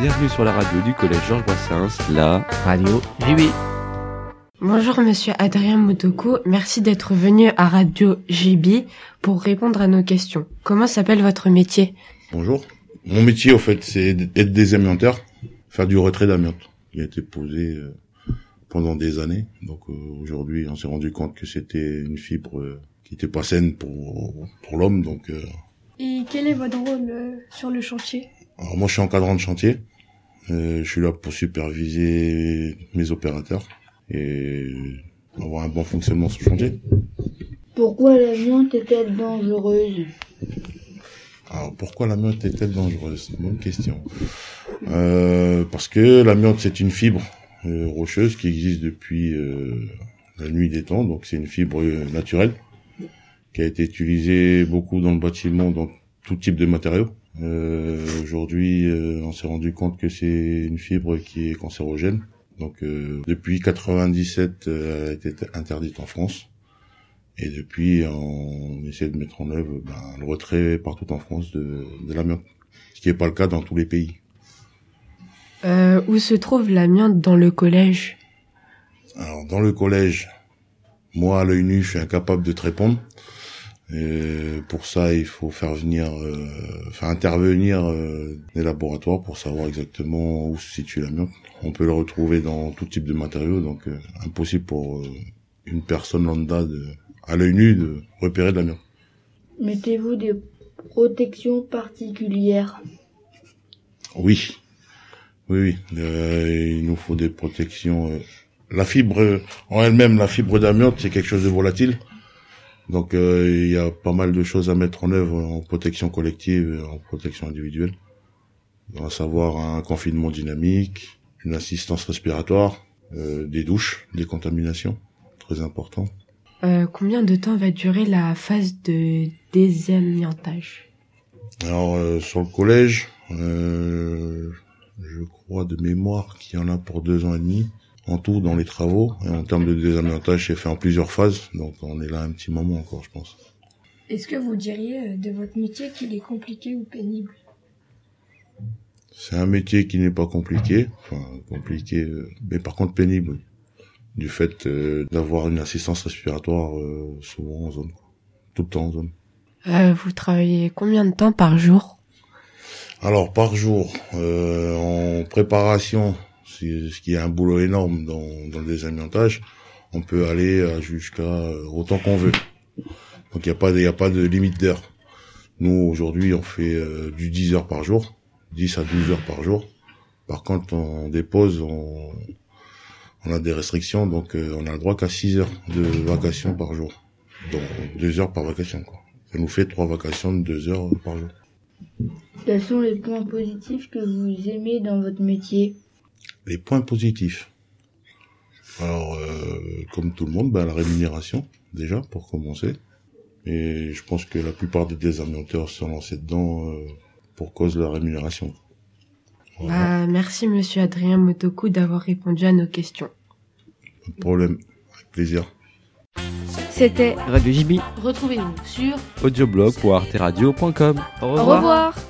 Bienvenue sur la radio du collège Georges Brassens, la radio JB. Bonjour Monsieur Adrien Motoko, merci d'être venu à Radio JB pour répondre à nos questions. Comment s'appelle votre métier? Bonjour. Mon métier, au fait, c'est d'être désamianteur, faire du retrait d'amiante. Il a été posé euh, pendant des années. Donc euh, aujourd'hui, on s'est rendu compte que c'était une fibre euh, qui était pas saine pour pour l'homme. Donc Et quel est votre rôle sur le chantier? Alors moi, je suis encadrant de chantier. je suis là pour superviser mes opérateurs et avoir un bon fonctionnement sur le chantier. Pourquoi l'amiante est-elle dangereuse? Alors pourquoi l'amiante est-elle dangereuse? Bonne question. Euh, parce que l'amiante c'est une fibre euh, rocheuse qui existe depuis euh, la nuit des temps, donc c'est une fibre naturelle qui a été utilisée beaucoup dans le bâtiment, dans tout type de matériaux. Aujourd'hui, on s'est rendu compte que c'est une fibre qui est cancérogène. Donc depuis 97, elle a été interdite en France. Et depuis, on essaie de mettre en œuvre ben, le retrait partout en France de, de l'amiante, ce qui n'est pas le cas dans tous les pays. Euh, où se trouve l'amiante dans le collège? Alors, dans le collège, moi, à l'œil nu, je suis incapable de te répondre. Et pour ça, il faut faire venir, euh, faire intervenir euh, des laboratoires pour savoir exactement où se situe l'amiante. On peut le retrouver dans tout type de matériaux, donc euh, impossible pour euh, une personne lambda de, à l'œil nu de repérer de l'amiante. Mettez-vous des protections particulières Oui, oui, oui. Euh, il nous faut des protections. Euh. La fibre en elle-même, la fibre d'amiante, c'est quelque chose de volatile. Donc euh, il y a pas mal de choses à mettre en œuvre en protection collective et en protection individuelle. Va savoir un confinement dynamique, une assistance respiratoire, euh, des douches, des contaminations, très important. Euh, combien de temps va durer la phase de désamiantage? Alors euh, sur le collège, euh, je crois de mémoire qu'il y en a pour deux ans et demi en tout dans les travaux. Et en termes de désamiantage, c'est fait en plusieurs phases, donc on est là un petit moment encore, je pense. Est-ce que vous diriez de votre métier qu'il est compliqué ou pénible? C'est un métier qui n'est pas compliqué, enfin compliqué, mais par contre pénible. Oui du fait euh, d'avoir une assistance respiratoire euh, souvent en zone, tout le temps en zone. Euh, vous travaillez combien de temps par jour? Alors par jour, en préparation, ce qui est un boulot énorme dans, le désamiantage, on peut aller jusqu'à autant qu'on veut. Donc il n'y a pas de, limite d'heure. Nous aujourd'hui on fait du 10 heures par jour, 10 à 12 heures par jour. Par contre on dépose, on, on a des restrictions, donc euh, on a le droit qu'à 6 heures de vacation par jour. Donc 2 heures par vacation. Quoi. Ça nous fait 3 vacations de 2 heures par jour. Quels sont les points positifs que vous aimez dans votre métier? Les points positifs. Alors, euh, comme tout le monde, ben, la rémunération, déjà, pour commencer. Et je pense que la plupart des désamianteurs sont lancés dedans euh, pour cause de la rémunération. Voilà. Bah, merci Monsieur Adrien Motoku d'avoir répondu à nos questions. Pas de problème, avec plaisir. C'était Radio JB. Retrouvez-nous sur audioblog.arteradio.com. Au revoir. Au revoir.